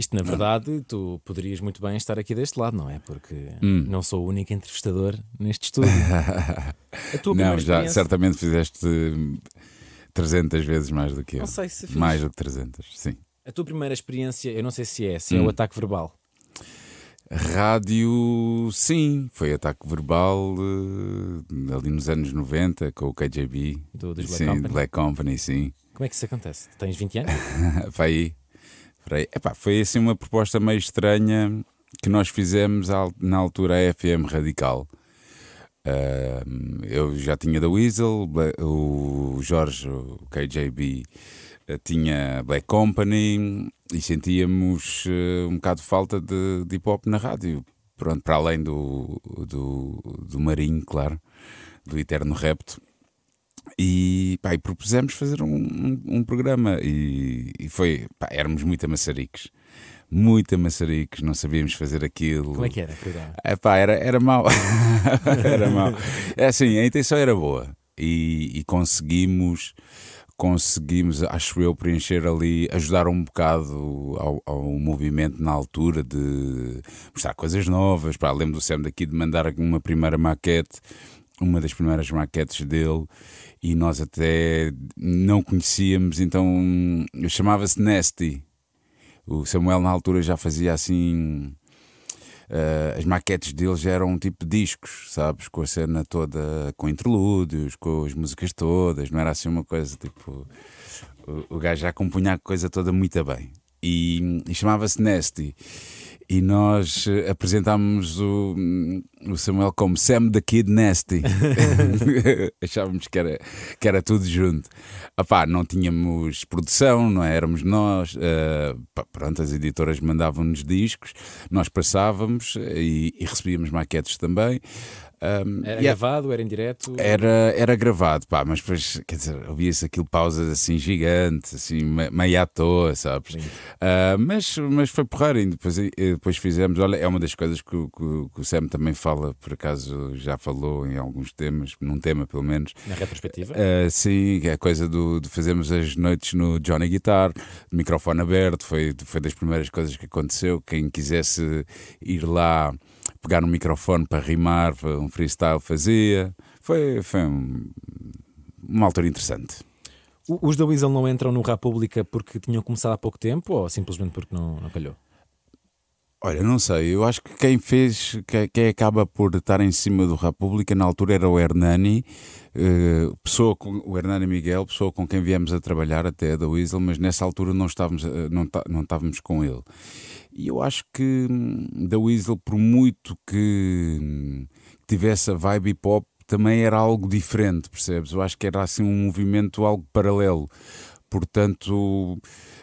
Isto, na verdade, tu poderias muito bem estar aqui deste lado, não é? Porque hum. não sou o único entrevistador neste estúdio. A tua não, já certamente fizeste 300 vezes mais do que eu. Não sei se fiz. Mais do que 300, sim. A tua primeira experiência, eu não sei se é, se hum. é o ataque verbal. Rádio, sim, foi ataque verbal uh, ali nos anos 90 com o KJB. Do, dos Black sim, Company. Black Company, sim. Como é que isso acontece? Tens 20 anos? Vai aí. Epá, foi assim uma proposta meio estranha que nós fizemos na altura a FM Radical. Uh, eu já tinha da Weasel, o Jorge, o KJB, uh, tinha Black Company e sentíamos uh, um bocado falta de, de hip hop na rádio. Pronto, para além do, do, do Marinho, claro, do Eterno Repto. E, pá, e propusemos fazer um, um, um programa e, e, foi, pá, éramos muito amassaricos. Muito amassaricos, não sabíamos fazer aquilo. Como é que era? É, pá, era, era mau. era mau. É assim, a intenção era boa e, e conseguimos conseguimos, acho eu, preencher ali, ajudar um bocado ao, ao, movimento na altura de mostrar coisas novas. Pá, lembro do Sam daqui de mandar uma primeira maquete, uma das primeiras maquetes dele, e nós até não conhecíamos, então chamava-se Nasty. O Samuel na altura já fazia assim. Uh, as maquetes dele já eram um tipo de discos, sabes? Com a cena toda, com interlúdios, com as músicas todas, não era assim uma coisa tipo. O, o gajo já compunha a coisa toda muito bem. E, e chamava-se Nasty e nós eh, apresentámos o, o, Samuel como Sam the Kid Nasty. Achávamos que era, que era tudo junto. Epá, não tínhamos produção, não é? éramos nós. Uh, pronto, as editoras mandavam-nos discos, nós passávamos e, e recebíamos maquetes também. Um, era yeah, gravado, era em direto? Era, era gravado, pá, mas depois, quer dizer, ouvia-se aquilo pausas assim gigantes, assim, meio à toa, sabes? Uh, mas, mas foi porrar e depois, depois fizemos. Olha, é uma das coisas que, que, que, o Sam também fala, por acaso já falou em alguns temas, num tema pelo menos. Na retrospectiva? Uh, sim, é a coisa do, de fazermos as noites no Johnny Guitar, microfone aberto, foi, foi das primeiras coisas que aconteceu. Quem quisesse ir lá pegar no microfone para rimar, um freestyle fazia. Foi, foi um, uma altura interessante. Os da Weasel não entram no República porque tinham começado há pouco tempo ou simplesmente porque não, não calhou? Olha, não sei. Eu acho que quem fez, quem acaba por estar em cima do República na altura era o Hernani, uh, pessoa com, o Hernani Miguel, pessoa com quem viemos a trabalhar até da Weasel, mas nessa altura não estávamos, eh, não, não estávamos com ele. E eu acho que hum, da Weasel, por muito que hum, tivesse a vibe hip hop, também era algo diferente, percebes? Eu acho que era assim um movimento algo paralelo. Portanto,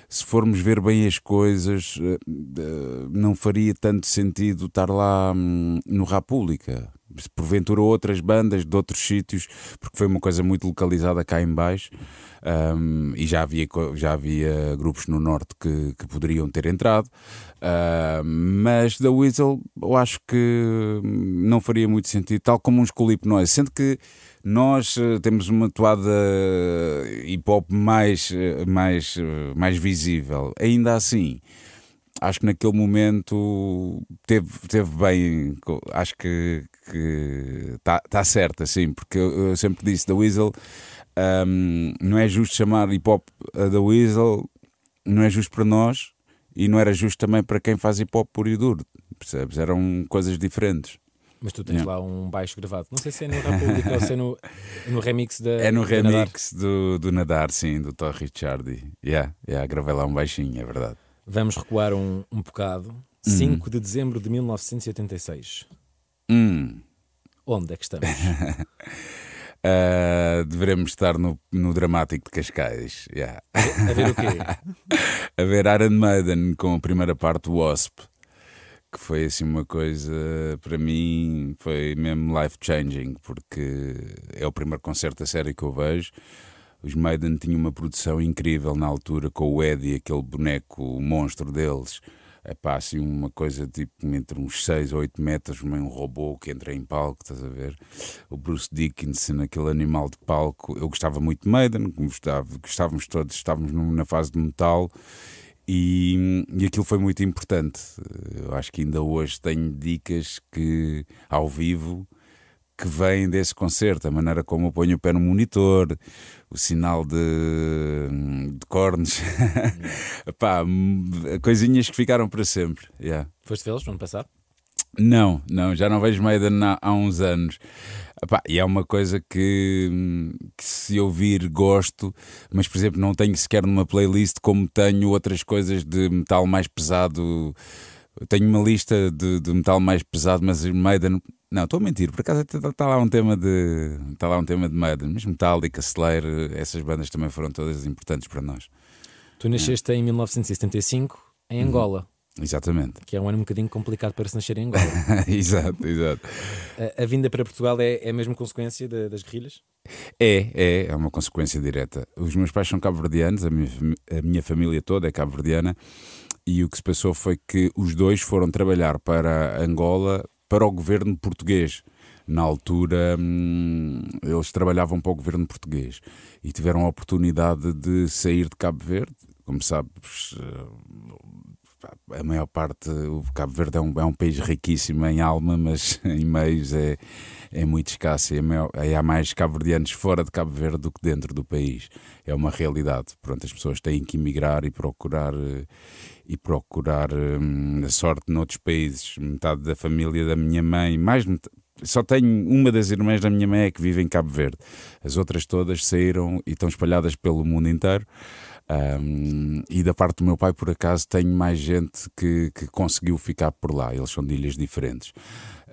se formos ver bem as coisas, eh, eh, não faria tanto sentido estar lá hum, no República. Porventura outras bandas de outros sítios, porque foi uma coisa muito localizada cá em baixo. Um, e já havia, já havia grupos no Norte que, que poderiam ter entrado, uh, mas da Weasel eu acho que não faria muito sentido, tal como uns Colip Noise, sendo que nós uh, temos uma toada hip hop mais, mais, mais visível, ainda assim acho que naquele momento teve, teve bem, acho que está tá certo, assim, porque eu, eu sempre disse da Weasel um, não é justo chamar hip hop da Weasel, não é justo para nós e não era justo também para quem faz hip hop puro e duro, percebes? Eram coisas diferentes. Mas tu tens yeah. lá um baixo gravado. Não sei se é no República ou se é no, no remix da. É no remix Nadar. Do, do Nadar, sim, do Thor Richardi. Yeah, yeah, gravei lá um baixinho, é verdade. Vamos recuar um, um bocado. 5 hum. de dezembro de 1986. Hum. Onde é que estamos? Uh, devemos estar no, no Dramático de Cascais. Yeah. A ver o quê? a ver Iron Maiden com a primeira parte do Wasp. Que foi assim uma coisa, para mim, foi mesmo life-changing, porque é o primeiro concerto da série que eu vejo. Os Maiden tinham uma produção incrível na altura, com o Eddie, aquele boneco, o monstro deles é pá, assim uma coisa tipo entre uns 6 ou 8 metros, um robô que entra em palco, estás a ver? O Bruce Dickinson, aquele animal de palco. Eu gostava muito de Maiden, gostava, gostávamos todos, estávamos na fase de metal e, e aquilo foi muito importante. Eu acho que ainda hoje tenho dicas que ao vivo que vêm desse concerto, a maneira como eu ponho o pé no monitor, o sinal de, de cornes, pá, coisinhas que ficaram para sempre. Yeah. Foste vê-los no ano passado? Não, não, já não vejo Maiden há, há uns anos. Epá, e é uma coisa que, que, se ouvir gosto, mas por exemplo não tenho sequer numa playlist como tenho outras coisas de metal mais pesado. Tenho uma lista de, de metal mais pesado, mas Maiden não, estou a mentir, por acaso está tá lá um tema de. Está lá um tema de Maiden, mas Metallica, Slayer, essas bandas também foram todas importantes para nós. Tu nasceste é. em 1975 em uhum. Angola. Exatamente. Que é um ano um bocadinho complicado para se nascer em Angola. exato, exato. A, a, vinda para Portugal é, é mesmo consequência de, das guerrilhas? É, é, é uma consequência direta. Os meus pais são cabo-verdianos, a a minha família toda é cabo-verdiana, e o que se passou foi que os dois foram trabalhar para Angola para o governo português. Na altura, hum, eles trabalhavam para o governo português e tiveram a oportunidade de sair de Cabo Verde. Como sabes, a maior parte, o Cabo Verde é um, é um país riquíssimo em alma, mas em meios é, é muito escasso. E maior, há mais cabo-verdianos fora de Cabo Verde do que dentro do país. É uma realidade. Pronto, as pessoas têm que emigrar e procurar eh, e procurar hum, a sorte noutros países. Metade da família da minha mãe, mais metade, só tenho uma das irmãs da minha mãe é que vive em Cabo Verde. As outras todas saíram e estão espalhadas pelo mundo inteiro. Um, e da parte do meu pai, por acaso, tenho mais gente que, que conseguiu ficar por lá. Eles são de ilhas diferentes.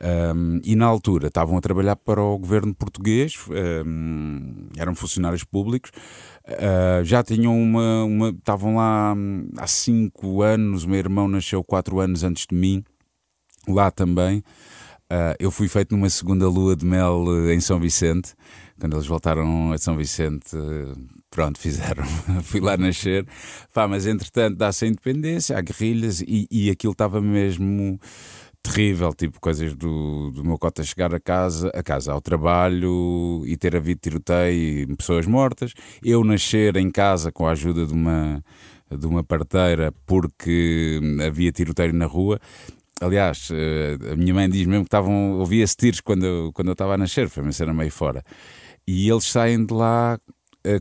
Um, e na altura estavam a trabalhar para o governo português, um, eram funcionários públicos, uh, já tinham uma, uma. Estavam lá hum, há cinco anos, o meu irmão nasceu quatro anos antes de mim, lá também. Uh, eu fui feito numa segunda lua de mel eh, em São Vicente, quando eles voltaram a São Vicente, pronto, fizeram, fui lá nascer. Pá, mas entretanto dá-se a independência, há guerrilhas e, e aquilo estava mesmo terrível, tipo coisas do, do meu cota chegar a casa, a casa ao trabalho e ter havido tiroteio e pessoas mortas. Eu nascer em casa com a ajuda de uma, de uma parteira porque havia tiroteio na rua. Aliás, eh, a minha mãe diz mesmo que estavam, ouvia-se tiros quando eu, quando eu estava a nascer, foi uma cena meio fora. E eles saem de lá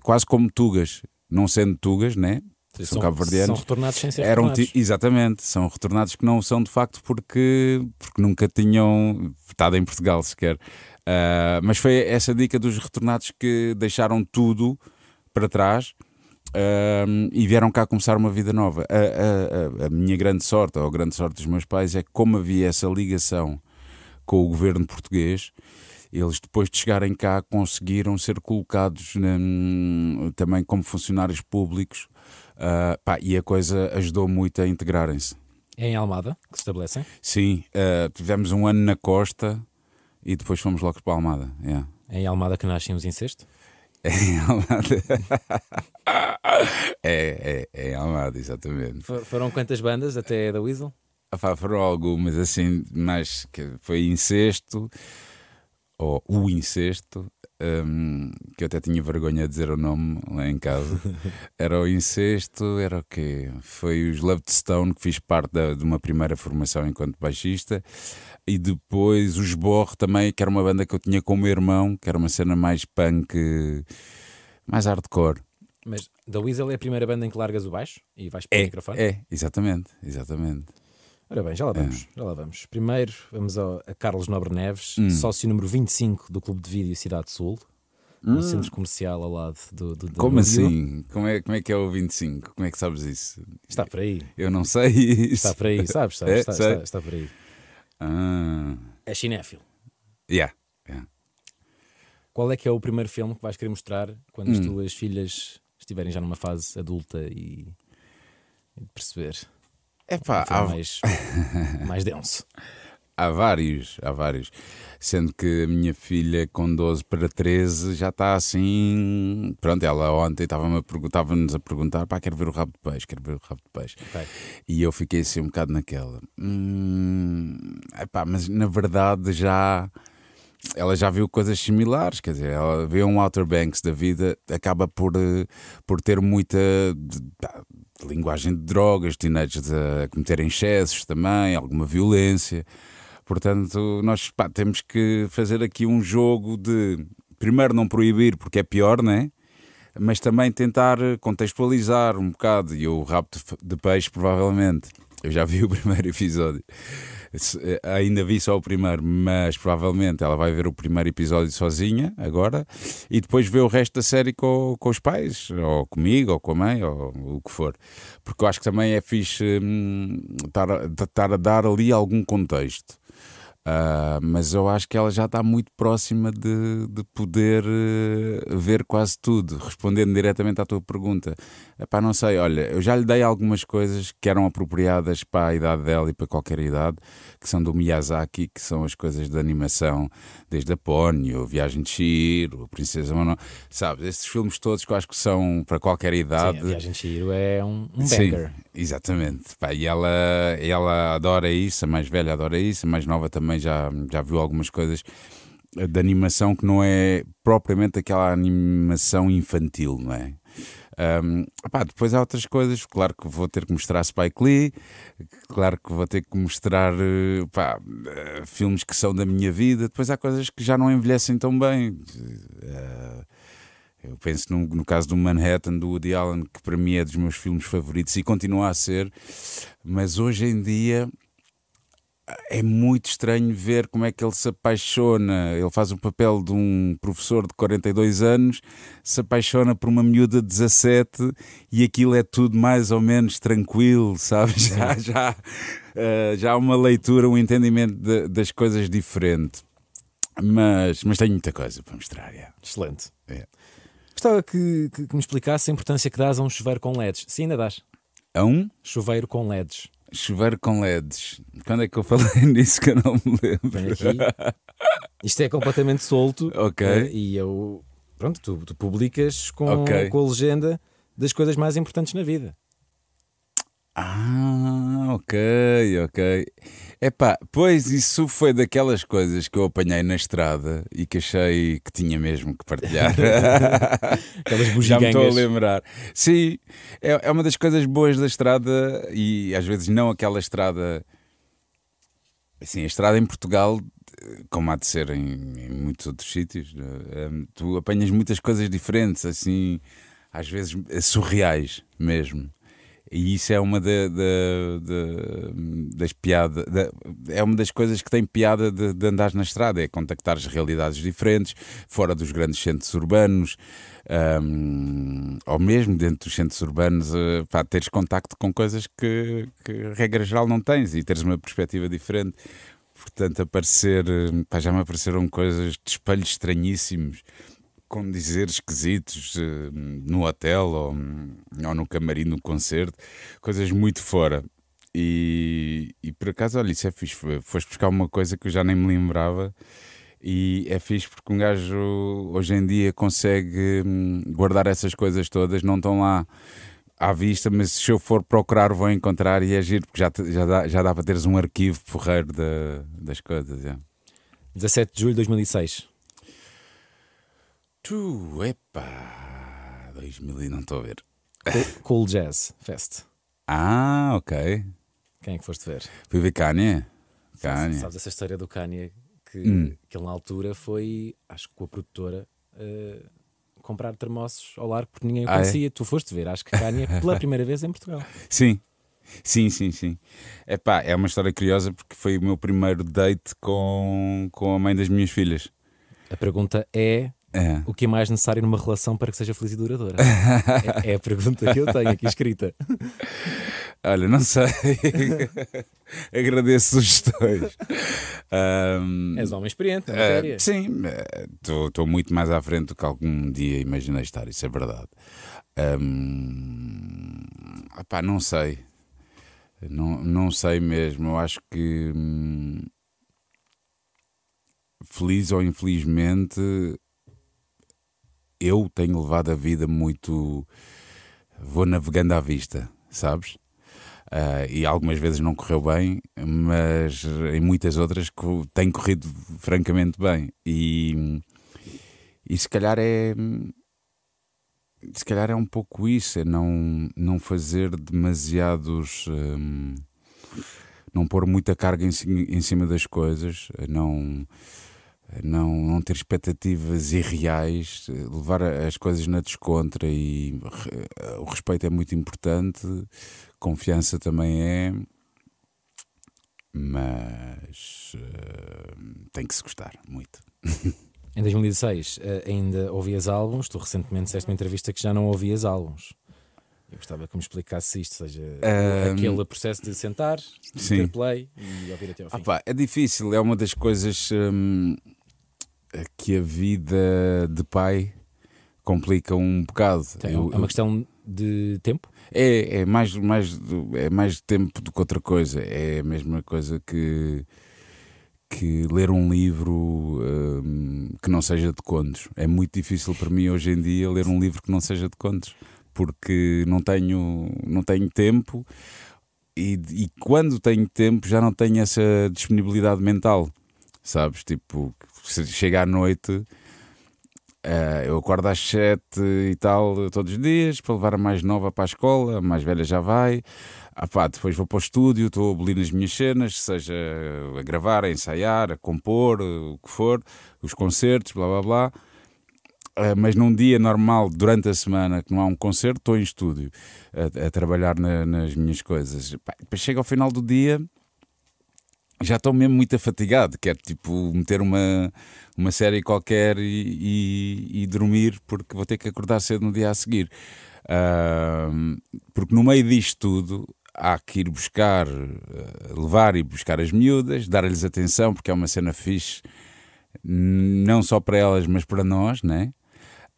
quase como tugas, não sendo tugas, né? são, são cabo-verdianos. São retornados sem ser eram retornados. Exatamente, são retornados que não são de facto porque, porque nunca tinham estado em Portugal sequer. Uh, mas foi essa dica dos retornados que deixaram tudo para trás uh, e vieram cá começar uma vida nova. A, a, a, minha grande sorte, ou a grande sorte dos meus pais, é que como havia essa ligação com o governo português, eles depois de chegarem cá conseguiram ser colocados também como funcionários públicos Uh, pá, e a coisa ajudou muito a integrarem-se. É em Almada que se estabelecem? Sim, uh, tivemos um ano na costa e depois fomos logo para Almada. Yeah. É em Almada que nascem os incestos? É em Almada. é, é, é em Almada, exatamente. For, foram quantas bandas até da Weasel? Ah, foram algumas, assim, mais que foi incesto, ou o incesto, um, que eu até tinha vergonha de dizer o nome lá em casa. Era o Incesto, era o quê? Foi os Love Stone, que fiz parte da, de uma primeira formação enquanto baixista, e depois os Borro também, que era uma banda que eu tinha com o meu irmão, que era uma cena mais punk, mais hardcore. Mas da Weasel é a primeira banda em que largas o baixo e vais para é, o microfone? É, exatamente, exatamente. Ora bem, já lá vamos, é. já lá vamos. Primeiro vamos ao, a Carlos Nobre Neves, hum. sócio número 25 do Clube de Vídeo Cidade Sul, hum. no centro comercial ao lado do. do, do como assim? Como é, como é que é o 25? Como é que sabes isso? Está por aí. Eu não sei isso. Está por aí, sabes? sabes é, está, está, está, por aí. Ah. É cinéfilo. Yeah. yeah. Qual é que é o primeiro filme que vais querer mostrar quando as tuas filhas estiverem já numa fase adulta e, e perceber? Epá, Um filme há, mais, mais denso. há vários, há vários. Sendo que a minha filha com 12 para 13 já está assim. Pronto, ela ontem estava-me a pergun- estava-nos a perguntar: pá, quero ver o rabo de peixe, quero ver o rabo de peixe. Ok. E eu fiquei assim um bocado naquela. Hum, epá, mas na verdade já. Ela já viu coisas similares, quer dizer, ela vê um Outer Banks da vida, acaba por, eh, por ter muita de- de linguagem de drogas, teenagers a cometerem excessos também, alguma violência. Portanto, nós pá, temos que fazer aqui um jogo de primeiro não proibir porque é pior, né? Mas também tentar contextualizar um bocado. E o f- de peixe, provavelmente. Eu já vi o primeiro episódio. Eh, Ainda vi só o primeiro, mas provavelmente ela vai ver o primeiro episódio sozinha agora e depois vê o resto da série com, com os pais, ou comigo, ou com a mãe, ou o que for. Porque eu acho que também é fixe hum, estar a- estar a dar ali algum contexto. Ah, mas eu acho que ela já está muito próxima de, de poder eh, ver quase tudo, respondendo diretamente à tua pergunta. Epá, não sei, olha, eu já lhe dei algumas coisas que eram apropriadas para a idade dela e para qualquer idade, que são do Miyazaki, que são as coisas de animação, desde a Ponyo, Viagem de Shihiro, a Princesa Mono, sabes, esses filmes todos que eu acho que são para qualquer idade. Sim, a Viagem de Chihiro é um, um Sim, banger. exatamente. Pá, e ela, ela adora isso, a mais velha adora isso, a mais nova também já, já viu algumas coisas de animação que não é propriamente aquela animação infantil, não é? Um, pá, depois há outras coisas, claro que vou ter que mostrar Spike Lee, claro que vou ter que mostrar eh, pá, eh, filmes que são da minha vida, depois há coisas que já não envelhecem tão bem. Eh, eu penso no, no caso do Manhattan, do Woody Allen, que para mim é dos meus filmes favoritos e continua a ser, mas hoje em dia é muito estranho ver como é que ele se apaixona. Ele faz o papel de um professor de 42 anos, se apaixona por uma miúda de 17 e aquilo é tudo mais ou menos tranquilo, sabe? Já, já, eh, já há uma leitura, um entendimento de- das coisas diferente. Mas, mas tenho muita coisa para mostrar. yeah. Excelente. É. Gostava que, que- que me explicasse a importância que dás a um chuveiro com LEDs. Sim, ainda dás. A um Chuveiro com LEDs. Chuveiro com LEDs. Quando é que eu falei nisso que eu não me Vem lembro? aqui. Isto é completamente solto. Ok. eh, E eu. Pronto, tu, tu publicas com, Ok. com a legenda das coisas mais importantes na vida. Ah, ok, ok. Epá, pois isso foi daquelas coisas que eu apanhei na estrada e que achei que tinha mesmo que partilhar. Aquelas Já me estou a bugigangas. lembrar. Sim, é, é uma das coisas boas da estrada e às vezes não aquela estrada. Assim, a estrada em Portugal, como há de ser em, em muitos outros sítios, eh, eh, tu apanhas muitas coisas diferentes, assim, às vezes eh, surreais mesmo. E isso é uma da- da- da- das piadas, da- é uma das coisas que tem piada de, de andar na estrada, é contactares realidades diferentes, fora dos grandes centros urbanos, ahm, ou mesmo dentro dos centros urbanos, eh, pá, teres contacto com coisas que, que regra geral não tens e teres uma perspectiva diferente. Portanto, aparecer, eh, pá, já me apareceram coisas de espelhos estranhíssimos com dizeres esquisitos eh, no hotel ou, ou no camarim do concerto, coisas muito fora. E, e por acaso, olha, isso é fixe. Foste buscar uma coisa que eu já nem me lembrava. E é fixe porque um gajo hoje em dia consegue hum, guardar essas coisas todas, não estão lá à vista, mas se eu for procurar vou encontrar e é giro, porque já, já, dá, já dá para teres um arquivo porreiro da- das coisas. é. 17 de julho de 2006. Tu, epá, 2000 e não estou a ver. Cool, Jazz Fest. Ah, ok. Quem é que foste ver? Fui ver Kanye. Sabes, Kanye. sabes essa história do Kanye que, Hum. que ele na altura foi, acho que com a produtora, eh, comprar termossos ao largo porque ninguém o Ah, é? conhecia. Tu foste ver, acho que Kanye pela primeira vez em Portugal. Sim, sim, sim, sim. Epá, é uma história curiosa porque foi o meu primeiro date com, com a mãe das minhas filhas. A pergunta é: É. o que é mais necessário numa relação para que seja feliz e duradoura? é, é a pergunta que eu tenho aqui escrita. Olha, não sei. Agradeço sugestões. Um, És um homem experiente na matéria. Uh, sim, estou muito mais à frente do que algum dia imaginei estar, isso é verdade. Um, opá, não sei. Não, não sei mesmo. Eu acho que. Hum, feliz ou infelizmente, eu tenho levado a vida muito. Vou navegando à vista, sabes? Uh, e algumas vezes não correu bem, mas em muitas outras tem corrido francamente bem. E, e se calhar é. Se calhar é um pouco isso, é não, não fazer demasiados. Um, não pôr muita carga em, em cima das coisas, não não, não ter expectativas irreais, levar as coisas na descontra e o respeito é muito importante, confiança também é, mas uh, tem que se gostar muito. Em 2016 eh, ainda ouvias álbuns, tu recentemente disseste uma entrevista que já não ouvias álbuns. Eu gostava que me explicasse isto, seja um, aquele processo de sentar, ter play e ouvir até ao fim. Ah, pá, é difícil, é uma das coisas hum, que a vida de pai complica um bocado. Tem, eu, é uma questão de tempo? É, é mais, mais, é mais tempo do que outra coisa. É a mesma coisa que, que ler um livro um, que não seja de contos. É muito difícil para mim hoje em dia ler um livro que não seja de contos, porque não tenho, não tenho tempo e, e quando tenho tempo já não tenho essa disponibilidade mental sabes? Tipo, chega à noite, uh, eu acordo às sete e tal todos os dias para levar a mais nova para a escola, a mais velha já vai. Ah, pá, depois vou para o estúdio, estou a abolir as minhas cenas, seja a gravar, a ensaiar, a compor, o que for, os concertos, blá blá blá. Uh, mas num dia normal, durante a semana, que não há um concerto, estou em estúdio a, a trabalhar na, nas minhas coisas. Pá, depois chega ao final do dia, já estou mesmo muito afatigado. Quero tipo meter uma, uma série qualquer e, e, e dormir porque vou ter que acordar cedo no dia a seguir. Uh, porque no meio disto tudo há que ir buscar, uh, levar e buscar as miúdas, dar-lhes atenção porque é uma cena fixe, não só para elas, mas para nós, né?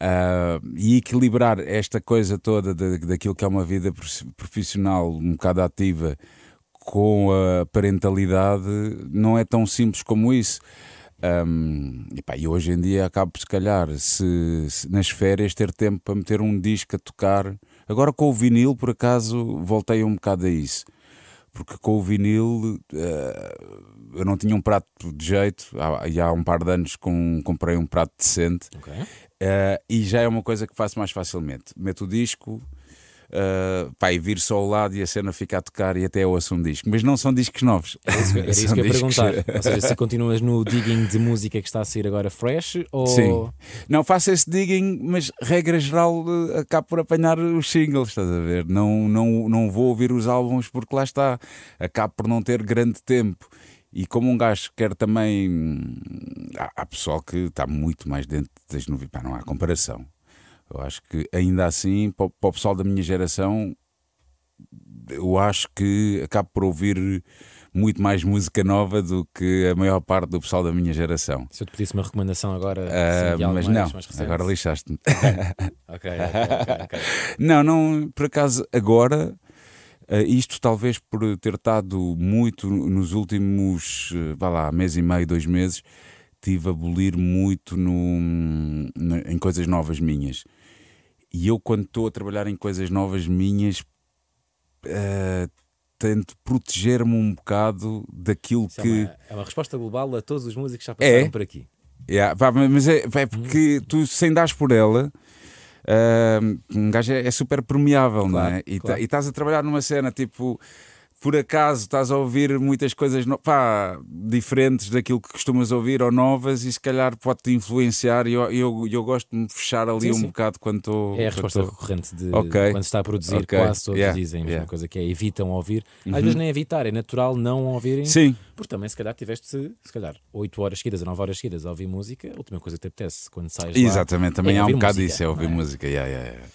Uh, e equilibrar esta coisa toda de, daquilo que é uma vida profissional um bocado ativa com a parentalidade não é tão simples como isso. Um, e, pá, e hoje em dia acabo, se calhar, se, se, nas férias, ter tempo para meter um disco a tocar. Agora com o vinil, por acaso, voltei um bocado a isso. Porque com o vinil uh, eu não tinha um prato de jeito. Há, e há um par de anos com, comprei um prato decente. Okay. Uh, e já é uma coisa que faço mais facilmente. Meto o disco, uh, pá, e vir só ao lado e a cena fica a tocar e até eu ouço um disco. Mas não são discos novos. Era isso, era isso que eu ia perguntar. Ou seja, se continuas no digging de música que está a sair agora fresh ou. Sim. Não, faço esse digging, mas regra geral eh, acabo por apanhar os singles, estás a ver? Não, não, não vou ouvir os álbuns porque lá está. Acabo por não ter grande tempo. E como um gajo quer também. Hum, há, há pessoal que está muito mais dentro das novidades. Não há comparação. Eu acho que ainda assim, para o pessoal da minha geração, eu acho que acabo por ouvir muito mais música nova do que a maior parte do pessoal da minha geração. Se eu te pedisse uma recomendação agora, uh, mas mais, não, mais agora lixaste-me. ok, ok, ok. Não, não, por acaso agora. Uh, isto talvez por ter estado muito nos últimos, uh, vá lá, mês e meio, dois meses, tive a abolir muito no, no, em coisas novas minhas. E eu, quando estou a trabalhar em coisas novas minhas, uh, tento proteger-me um bocado daquilo Isso que. É uma, é uma, resposta global a todos os músicos que já passaram é, por aqui. Yeah, mas é, é porque tu, sem dares por ela. Uh, um gajo é, é super permeável, claro, não é? E tá, estás a trabalhar numa cena tipo por acaso estás a ouvir muitas coisas pá, diferentes daquilo que costumas ouvir ou novas e se calhar pode-te influenciar e eu, eu, eu, gosto de me fechar ali sim, um sim. bocado quando estou. É a resposta tô... recorrente de okay. quando se está a produzir, okay. quase todos yeah. dizem a mesma yeah. coisa, que é evitam ouvir. Uhum. Às vezes nem evitar, é natural não ouvirem. Sim. Porque também se calhar tiveste se calhar 8 horas seguidas ou 9 horas seguidas a ouvir música, a última coisa que te apetece quando sais Exatamente, lá, também é há um bocado música, disso, é ouvir é? música. Yeah, yeah,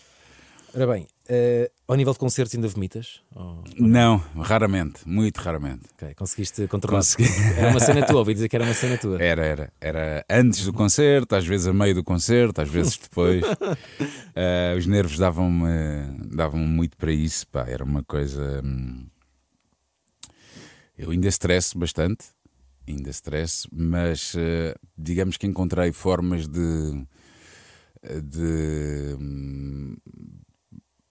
Ora bem, Uh, ao nível de concertos ainda vomitas? Ou... Não, raramente, muito raramente. Okay, conseguiste controlar? Consegui. Era uma cena tua, ouvi dizer que era uma cena tua. Era, era. Era antes do concerto, às vezes a meio do concerto, às vezes depois. uh, os nervos davam-me davam muito para isso, pá, era uma coisa. Hum... Eu ainda estresso bastante, ainda estresso, mas uh, digamos que encontrei formas de de hum,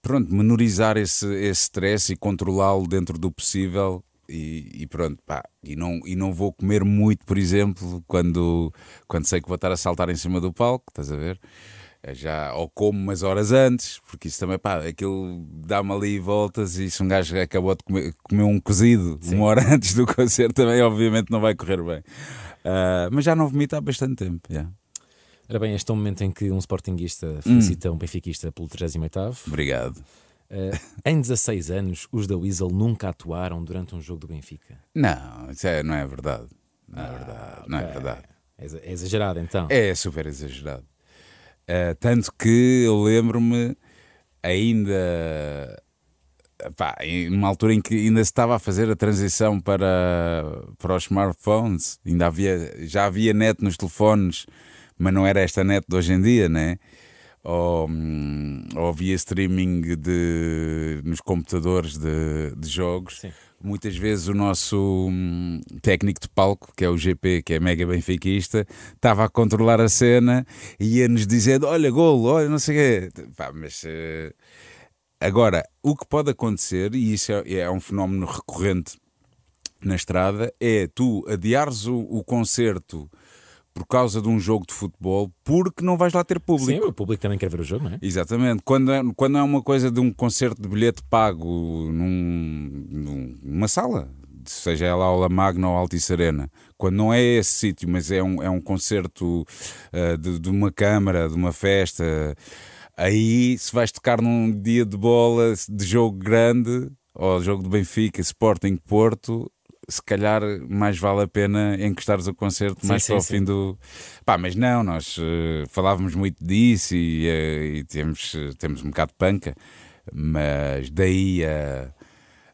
pronto, menorizar esse, esse stress e controlá-lo dentro do possível e, e, pronto, pá, e não, e não vou comer muito, por exemplo, quando, quando sei que vou estar a saltar em cima do palco, estás a ver? É já, ou como umas horas antes, porque isso também, pá, aquilo dá-me ali voltas e se um gajo acabou de comer, comer um cozido Sim. uma hora antes do concerto, também obviamente não vai correr bem. Uh, mas já não vomito há bastante tempo, yeah. Ora bem, este é o momento em que um sportinguista felicita hum. um benfiquista pelo 38 Obrigado. Uh, em 16 anos, os da Weasel nunca atuaram durante um jogo do Benfica. Não, isso é, não é verdade. Não é ah, é verdade. Okay. Não é verdade. É, exagerado então. É super exagerado. Uh, tanto que eu lembro-me ainda pá, numa altura em que ainda se estava a fazer a transição para, para os smartphones, ainda havia, já havia net nos telefones mas não era esta net de hoje em dia, né? Ou, hum, ou via streaming de, nos computadores de, de jogos. Sim. Muitas vezes o nosso hum, técnico de palco, que é o GP, que é mega benfiquista, estava a controlar a cena e ia-nos dizendo: Olha, golo, olha, não sei o quê. Pá, mas. Uh... Agora, o que pode acontecer, e isso é, é um fenómeno recorrente na estrada, é tu adiares o, o concerto por causa de um jogo de futebol, porque não vais lá ter público. Sim, o público também quer ver o jogo, não é? Exatamente. Quando é, quando é uma coisa de um concerto de bilhete pago num, numa sala, seja ela Aula Magna ou Altice Arena, quando não é esse sítio, mas é um, é um concerto uh, de, de uma câmara, de uma festa, aí se vais tocar num dia de bola, de jogo grande, ou jogo de Benfica, Sporting Porto, se calhar mais vale a pena encostares o concerto sim, mais sim, para o sim. fim do. Pá, mas não, nós uh, falávamos muito disso e, uh, e temos, uh, temos um bocado de panca, mas daí a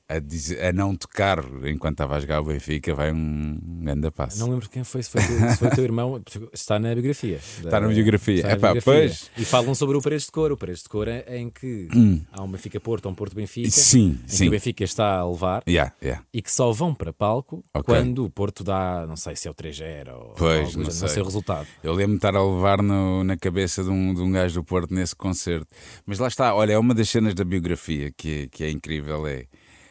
a, dizer, a não tocar enquanto estava a jogar o Benfica vai um grande passo. Não lembro quem foi, se foi, se foi teu irmão, está na biografia. Está na biografia. Está na Epá, biografia. Pois. E falam sobre o Paredes de Cor. O Paredes de Cor é em que hum. há um Benfica Porto, um Porto Benfica, sim, em sim. que o Benfica está a levar yeah, yeah. e que só vão para palco okay. quando o Porto dá, não sei se é o 3-0 ou, pois, ou, não, sei. não sei o resultado. Eu lembro-me de estar a levar no, na cabeça de um, de um gajo do Porto nesse concerto. Mas lá está, olha, é uma das cenas da biografia que, que é incrível. É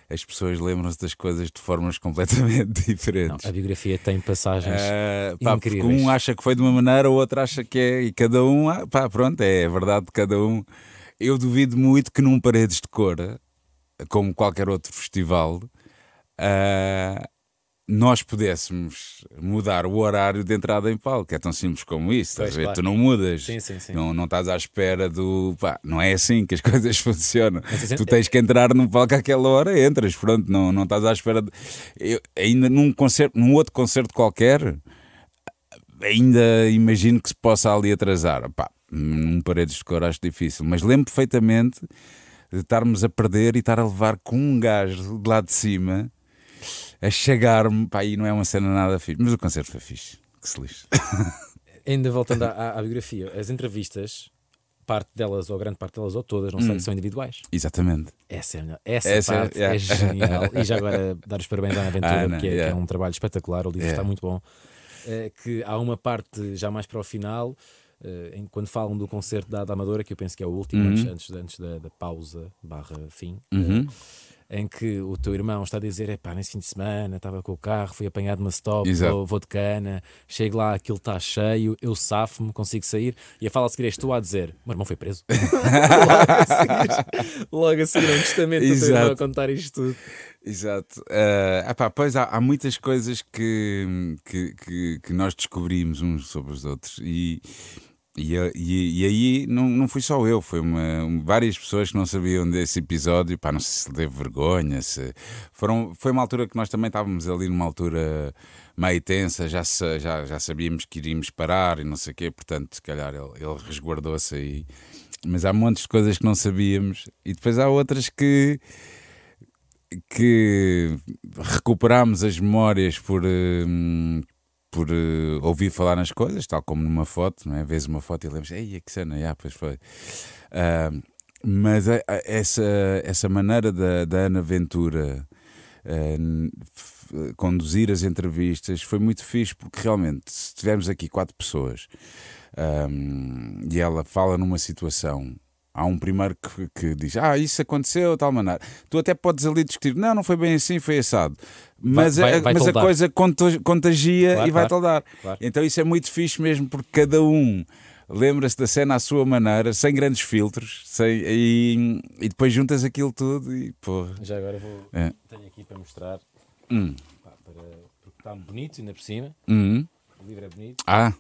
as pessoas lembram-se das coisas de formas completamente diferentes. Não, a biografia tem passagens uh, pá, incríveis. Porque um acha que foi de uma maneira, o outro acha que é, e cada um, ah, pá, pronto, é a verdade de cada um. Eu duvido muito que num Paredes de Cor, como qualquer outro festival, uh, nós pudéssemos mudar o horário de entrada em palco. É tão simples como isso. Pois, claro. Tu não mudas. Sim, sim, sim. Não, não estás à espera do. Pá, não é assim que as coisas funcionam. Mas, tu tens que entrar no palco àquela hora, entras. Pronto, não, não estás à espera. De... Eu, ainda num, concerto, num outro concerto qualquer, ainda imagino que se possa ali atrasar. Pá, num paredes de cor acho difícil. Mas lembro perfeitamente de estarmos a perder e estar a levar com um gajo de lá de cima a chegar-me, pá, aí não é uma cena nada fixe, mas o concerto foi fixe, que se lixe. Ainda voltando à, à, biografia, as entrevistas, parte delas, ou grande parte delas, ou todas, não sei, hum. são individuais. Exatamente. Essa é a melhor. Essa, Essa é, parte é, é, genial. e já agora dar os parabéns à Aventura, ah, porque é, yeah. que é, um trabalho espetacular, o livro yeah. está muito bom. É, que há uma parte já mais para o final. Uh, quando falam do concerto da, da Amadora, que eu penso que é o último, uhum. antes, antes, antes da, da, pausa barra fim, uhum. Em que o teu irmão está a dizer: é pá, nesse fim de semana estava com o carro, fui apanhado numa stop, vou, vou, de cana, chego lá, aquilo está cheio, eu safo-me, consigo sair. E a fala a seguir és tu a dizer: meu irmão foi preso. logo, a seguir, logo a seguir, um testamento do teu irmão a contar isto tudo. Exato. Uh, epá, pois há, há, muitas coisas que, que, que, que nós descobrimos uns sobre os outros e e, e, e, aí não, não fui só eu, foi uma, várias pessoas que não sabiam desse episódio, pá, não sei se teve vergonha, se foram, foi uma altura que nós também estávamos ali numa altura meio tensa, já, já, já sabíamos que iríamos parar e não sei o quê, portanto, se calhar ele, ele resguardou-se aí. mas há montes de coisas que não sabíamos e depois há outras que que recuperámos as memórias por, uh, por uh, ouvir falar nas coisas, tal como numa foto, não é? Vês uma foto e lembras, ei, que cena, já, pois foi. Uh, mas a, a, essa, essa maneira da, da Ana Ventura conduzir as entrevistas foi muito fixe, porque realmente, se tivermos aqui quatro pessoas um, e ela fala numa situação Há um primeiro que, que, diz, ah, isso aconteceu de tal maneira. Tu até podes ali discutir, não, não foi bem assim, foi assado. Mas, vai, vai, a, mas a coisa contagia claro, e vai claro, claro. Então isso é muito fixe mesmo, porque cada um lembra-se da cena à sua maneira, sem grandes filtros, sem, e, e depois juntas aquilo tudo e porra. Já agora vou. É. Tenho aqui para mostrar. Hum. Pá, para, porque está bonito ainda por cima. Hum. O livro é bonito. Ah.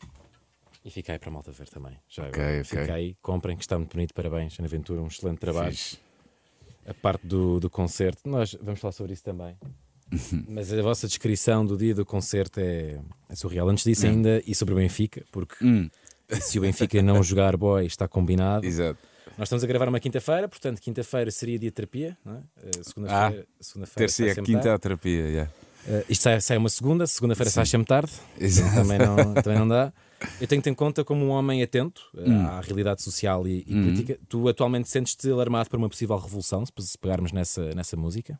E fica aí para a malta ver também. Já okay, okay. Fica aí, comprem, que está muito bonito. Parabéns, Ana Ventura, um excelente trabalho. Fiz. A parte do, do concerto, nós vamos falar sobre isso também. Mas a vossa descrição do dia do concerto é, é surreal. Antes disso, ainda, e sobre o Benfica, porque hum. se o Benfica não jogar boy, está combinado. Exato. Nós estamos a gravar uma quinta-feira, portanto, quinta-feira seria dia de terapia, não é? Eh, segunda-feira. Ah, segunda-feira. Terça e quinta a terapia, yeah. Uh, isto sai, sai uma segunda, segunda-feira sai sempre tarde, também não, também não dá. Eu tenho-te em conta como um homem atento uh, hum. à realidade social e, e hum. política. Tu atualmente sentes-te alarmado por uma possível revolução, se pegarmos nessa, nessa música?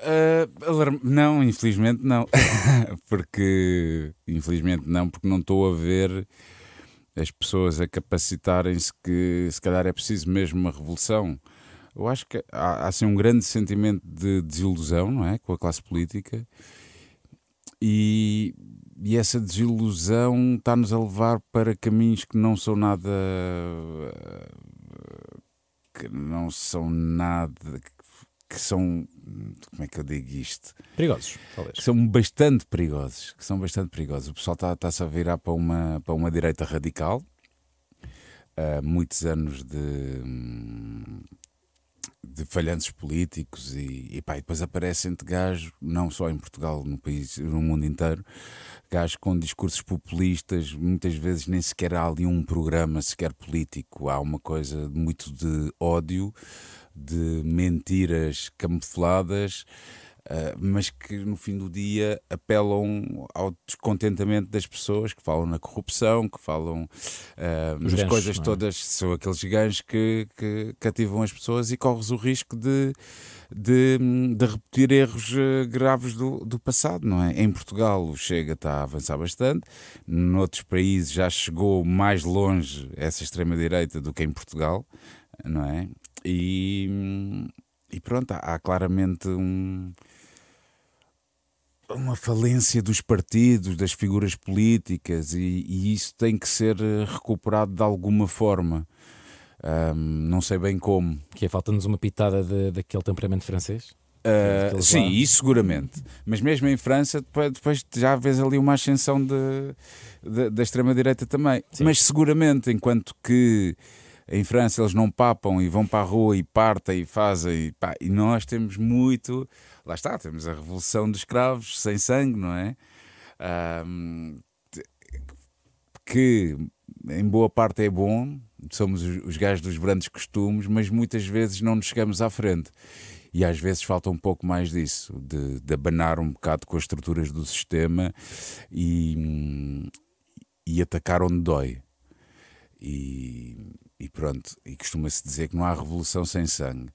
Uh, não, infelizmente não. porque, infelizmente não, porque não estou a ver as pessoas a capacitarem-se que se calhar é preciso mesmo uma revolução. Eu acho que há, há assim um grande sentimento de desilusão, não é? Com a classe política. E, e essa desilusão está-nos a levar para caminhos que não são nada. que não são nada. que são. como é que eu digo isto? Perigosos, talvez. Que são bastante perigosos. Que são bastante perigosos. O pessoal está-se está a virar para uma, para uma direita radical. Uh, muitos anos de de falhantes políticos e, e, pá, e depois aparecem de gajos, não só em Portugal, no país, no mundo inteiro, gajos com discursos populistas, muitas vezes nem sequer há ali um programa sequer político, há uma coisa muito de ódio, de mentiras camufladas Uh, mas que no fim do dia apelam ao descontentamento das pessoas que falam na corrupção, que falam uh, nas coisas é? todas, são aqueles ganhos que, que cativam as pessoas e corres o risco de, de, de repetir erros uh, graves do, do passado, não é? Em Portugal o Chega está a avançar bastante, noutros países já chegou mais longe essa extrema-direita do que em Portugal, não é? E, e pronto, há, há claramente um uma falência dos partidos, das figuras políticas, e, e isso tem que ser eh, recuperado de alguma forma. Um, não sei bem como. Que é, falta-nos uma pitada de, daquele temperamento francês? Uh, sim, lá. isso seguramente. Mas mesmo em França, depois, depois já vês ali uma ascensão de, de da extrema-direita também. Sim. Mas seguramente, enquanto que em França eles não papam e vão para a rua e partem e fazem, e, pá, e nós temos muito lá está, temos a revolução dos escravos sem sangue, não é? Um, que em boa parte é bom, somos os gajos dos grandes costumes, mas muitas vezes não nos chegamos à frente. E às vezes falta um pouco mais disso, de, de abanar um bocado com as estruturas do sistema e, e atacar onde dói. E, e pronto, e costuma-se dizer que não há revolução sem sangue.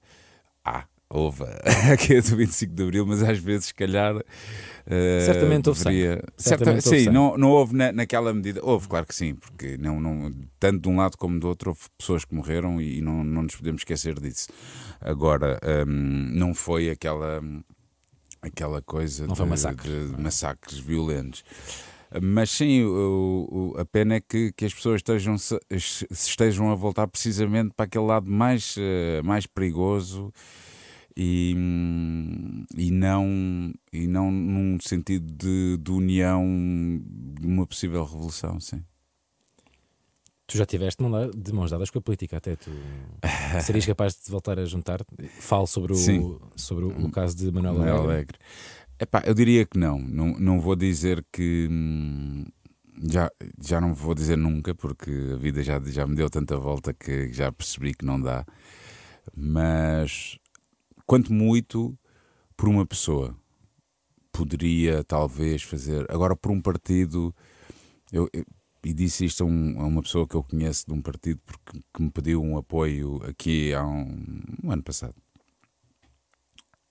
Há, houve aqui é do 25 de Abril, mas às vezes, se calhar. Uh, Certamente houve deveria... Certamente Certa... Sim, não, não houve na, naquela medida. Houve, claro que sim, porque não, não, tanto de um lado como do outro houve pessoas que morreram e não, não nos podemos esquecer disso. Agora, um, não foi aquela, aquela coisa não de, foi massacre. de massacres violentos. Mas sim, o, o, a pena é que, que as pessoas estejam, se, estejam a voltar precisamente para aquele lado mais, uh, mais perigoso e, e, não, e não num sentido de, de união de uma possível revolução, sim. Tu já tiveste de mãos dadas com a política, até tu serias capaz de voltar a juntar? Falo sobre o, sobre o, o, caso de Manuel, Manuel Alegre. Alegre. Epá, eu diria que não. não. Não vou dizer que, já, já não vou dizer nunca, porque a vida já, já me deu tanta volta que já percebi que não dá. Mas, quanto muito, por uma pessoa, poderia talvez fazer. Agora, por um partido, eu, eu e disse isto a, um, a, uma pessoa que eu conheço de um partido porque, que me pediu um apoio aqui há um, um ano passado.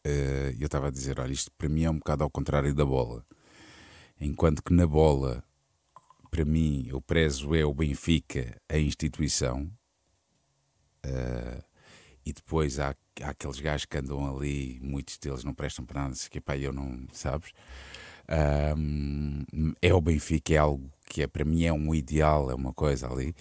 Uh, eu estava a dizer: olha, isto para mim é um bocado ao contrário da bola. Enquanto que na bola, para mim, eu prezo é o Benfica, a instituição, uh, e depois há, há, aqueles gajos que andam ali, muitos deles não prestam para nada, que pá, eu não, sabes? Um, é o Benfica, é algo que é, para mim é um ideal, é uma coisa ali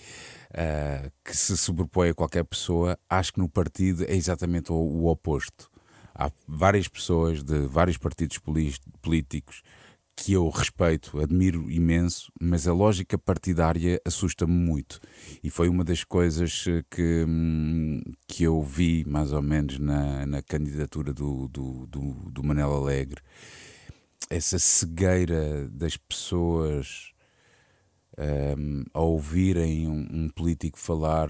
uh, que se sobrepõe a qualquer pessoa. Acho que no partido é exatamente o, o oposto. Há várias pessoas de vários partidos políticos que eu respeito, admiro imenso, mas a lógica partidária assusta-me muito. E foi uma das coisas que, hum, que eu vi, mais ou menos, na, na candidatura do, do, do, do Manel Alegre. Essa cegueira das pessoas um, a ouvirem um, um, político falar.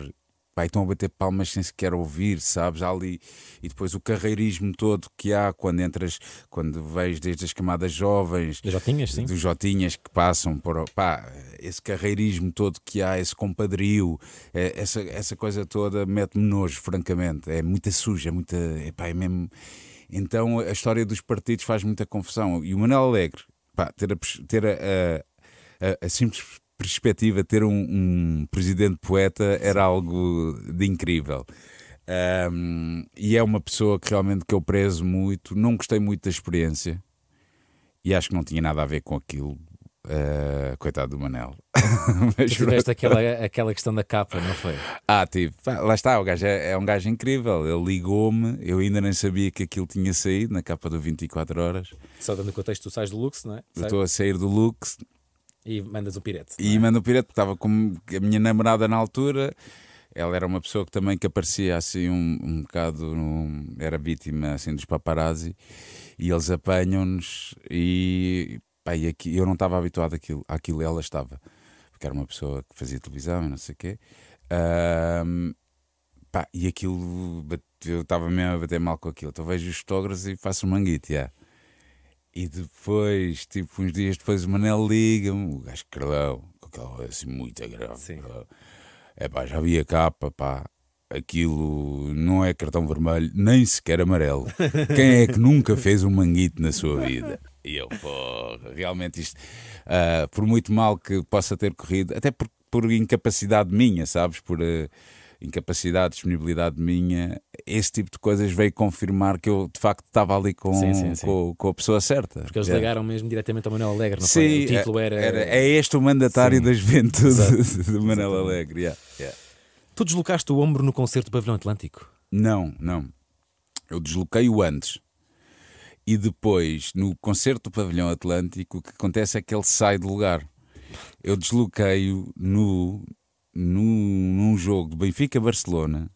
Pá, estão a bater palmas sem sequer ouvir, sabes? ali, e depois o carreirismo todo que há quando entras, quando vês desde as camadas jovens, dos Jotinhas, sim. dos Jotinhas que passam por pá, esse carreirismo todo que há, esse compadrio, é, essa, essa coisa toda mete-me nojo, francamente. É muita suja, é muita. É, pá, é mesmo. Então a história dos partidos faz muita confusão. E o Manuel Alegre, pá, ter a, ter a, a, a simples perspectiva, ter um, um presidente poeta era algo de incrível. Um, e é uma pessoa que realmente que eu prezo muito. Não gostei muito da experiência e acho que não tinha nada a ver com aquilo. Uh, coitado do Manel. Mas tiveste aquela, aquela questão da capa, não foi? Ah, tive. Lá está, o gajo é, é um gajo incrível. Ele ligou-me, eu ainda nem sabia que aquilo tinha saído na capa do 24 Horas. Só dando contexto, tu sais do Lux, não é? estou a sair do Lux e mandas o pirete. E é? manda o pirete, porque estava com a minha namorada na altura. Ela era uma pessoa que também que aparecia assim um, um bocado, um, era vítima assim dos paparazzi e eles apanham-nos e, pá, e aqui, eu não estava habituado àquilo, àquilo ela estava, porque era uma pessoa que fazia televisão e não sei o quê. Um, pá, e aquilo, eu estava mesmo a bater mal com aquilo. Então vejo os fotógrafos e faço um manguite, yeah. E depois, tipo, uns dias depois, o Manel liga-me, o gajo Carlão, com aquela voz assim muito grave. É pá, já vi a capa, pá. Aquilo não é cartão vermelho, nem sequer amarelo. Quem é que nunca fez um manguito na sua vida? E eu, porra, realmente isto, uh, por muito mal que possa ter corrido, até por, por incapacidade minha, sabes? Por. Uh, incapacidade, disponibilidade minha, esse tipo de coisas veio confirmar que eu de facto estava ali com, sim, sim, sim. com, com, a pessoa certa. Porque eles ligaram mesmo diretamente ao Manuel Alegre, não sim, foi? O título era... era... É este o mandatário da juventude do Manuel Alegre. Yeah. Yeah. Tu deslocaste o ombro no concerto do Pavilhão Atlântico? Não, não. Eu desloquei-o antes. E depois, no concerto do Pavilhão Atlântico, o que acontece é que ele sai do lugar. Eu desloquei-o no, num, num jogo de Benfica-Barcelona,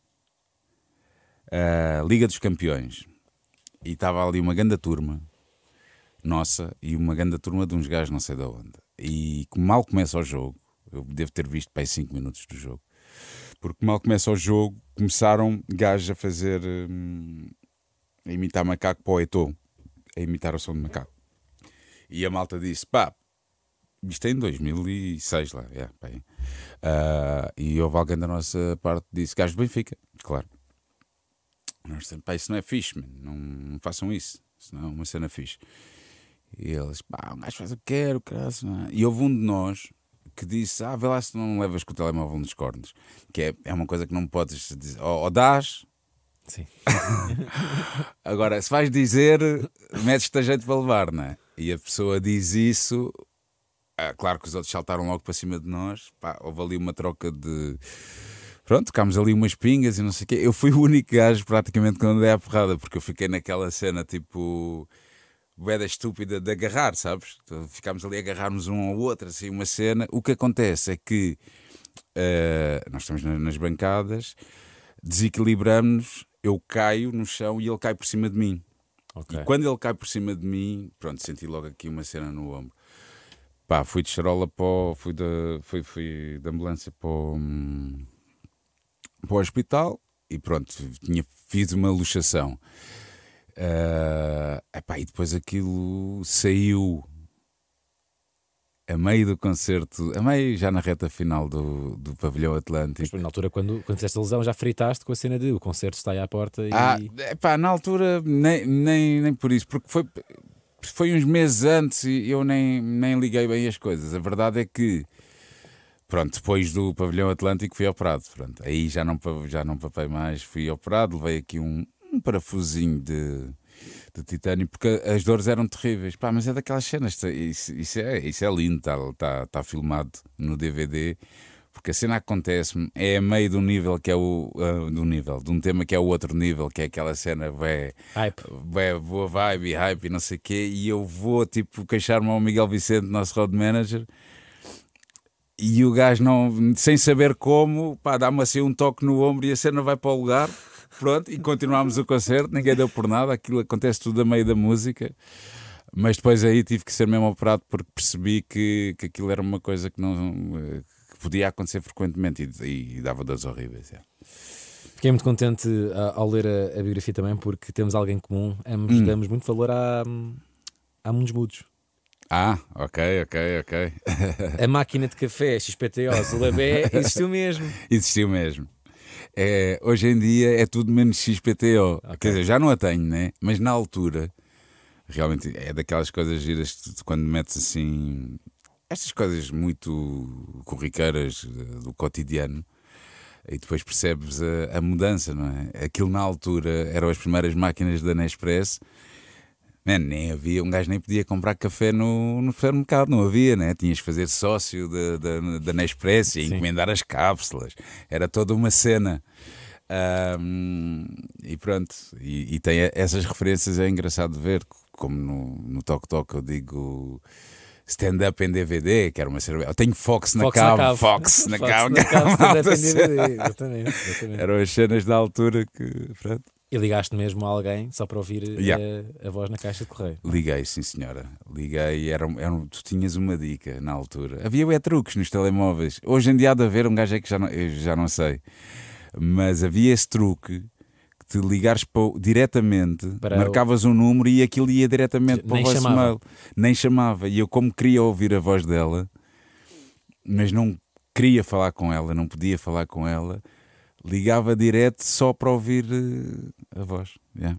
a Liga dos Campeões, e estava ali uma grande turma nossa e uma grande turma de uns gajos não sei de onde. E mal começa o jogo, eu devo ter visto para aí 5 minutos do jogo, porque mal começa o jogo, começaram gajos a fazer. Hum, a imitar macaco para o a imitar o som de macaco. E a malta disse: pá, isto é em 2006 lá, yeah, bem. Uh, e houve alguém da nossa parte que disse: Gajo do Benfica, claro. Nós dissemos: pá, isso não é fixe, man. Não, não façam isso, isso não é uma cena fixe. E eles: pá, um gajo faz o que quer, o é? E houve um de nós que disse: ah, vê lá se não levas com o telemóvel nos cornos. Que é, é uma coisa que não podes dizer, ou, ou dás. Sim. Agora, se vais dizer, metes-te a jeito para levar, não é? E a pessoa diz isso, ah, claro que os outros saltaram logo para cima de nós. Pá, houve ali uma troca de. Pronto, tocámos ali umas pingas e não sei o quê. Eu fui o único gajo praticamente quando dei a porrada, porque eu fiquei naquela cena tipo. Boeda estúpida de agarrar, sabes? Então, ficámos ali a agarrarmos um ao outro, assim, uma cena. O que acontece é que uh, nós estamos nas bancadas, desequilibramos-nos, eu caio no chão e ele cai por cima de mim. Okay. E quando ele cai por cima de mim, pronto, senti logo aqui uma cena no ombro. Pá, fui de charola para o, fui, de, fui, fui de ambulância para o, para o hospital e pronto, tinha, fiz uma luxação. Uh, epá, e depois aquilo saiu a meio do concerto, a meio já na reta final do, do pavilhão Atlântico. Mas na altura, quando, quando fizeste a lesão, já fritaste com a cena de o concerto está aí à porta e. Ah, epá, na altura nem, nem, nem por isso, porque foi, foi uns meses antes e eu nem, nem liguei bem as coisas. A verdade é que, pronto, depois do pavilhão Atlântico fui operado. Pronto, aí já não, já não papei mais, fui operado, levei aqui um, um parafusinho de de titânio, porque as dores eram terríveis. Pá, mas é daquelas cenas, isso, isso, é, isso é lindo, está tá, tá filmado no DVD, porque a cena acontece-me, é a meio do nível que é o. Uh, do nível, de um tema que é o outro nível, que é aquela cena, vai. Hype. Vai, boa vibe, hype e não sei o quê, e eu vou, tipo, queixar-me ao Miguel Vicente, nosso road manager. E o gajo não, sem saber como, pá, dá-me assim um toque no ombro e a cena vai para o lugar. Pronto, e continuámos o concerto, ninguém deu por nada, aquilo acontece tudo a meio da música. Mas depois aí tive que ser mesmo operado porque percebi que, que aquilo era uma coisa que não que podia acontecer frequentemente e, e dava dores horríveis. É. Fiquei muito contente ao ler a, a, biografia também porque temos alguém comum, ambos hum. damos muito valor a, a mundos mudos. Ah, ok, ok, ok. a máquina de café XPTO Zulabé existiu mesmo. existiu mesmo é, hoje em dia é tudo menos XPTO. Okay. Quer dizer, já não a tenho, né? Mas na altura, realmente é daquelas coisas giras quando metes assim. Estas coisas muito corriqueiras do cotidiano e depois percebes a, a, mudança, não é? Aquilo na altura eram as primeiras máquinas da Nespresso Man, nem havia, um gajo nem podia comprar café no, no supermercado, não havia, né? Tinhas que fazer sócio da, da, Nespresso e encomendar as cápsulas, era toda uma cena. Um, e pronto, e, e, tem essas referências, é engraçado ver, como no, no Tok Tok eu digo stand-up em DVD, que era uma cerveja. Eu tenho Fox na Fox cabo, na Fox na exatamente. Eram as cenas da altura que. Pronto. E ligaste mesmo a alguém só para ouvir yeah. a, a, voz na caixa de correio? Liguei, sim senhora. Liguei, era, era, tu tinhas uma dica na altura. Havia o truques nos telemóveis. Hoje em dia há de haver, um gajo é que já não, eu já não sei. Mas havia esse truque que te ligares para, diretamente, para marcavas um número e aquilo ia diretamente para o voicemail. Nem chamava. E eu, como queria ouvir a voz dela, mas não queria falar com ela, não podia falar com ela ligava direto só para ouvir uh, a voz. Yeah.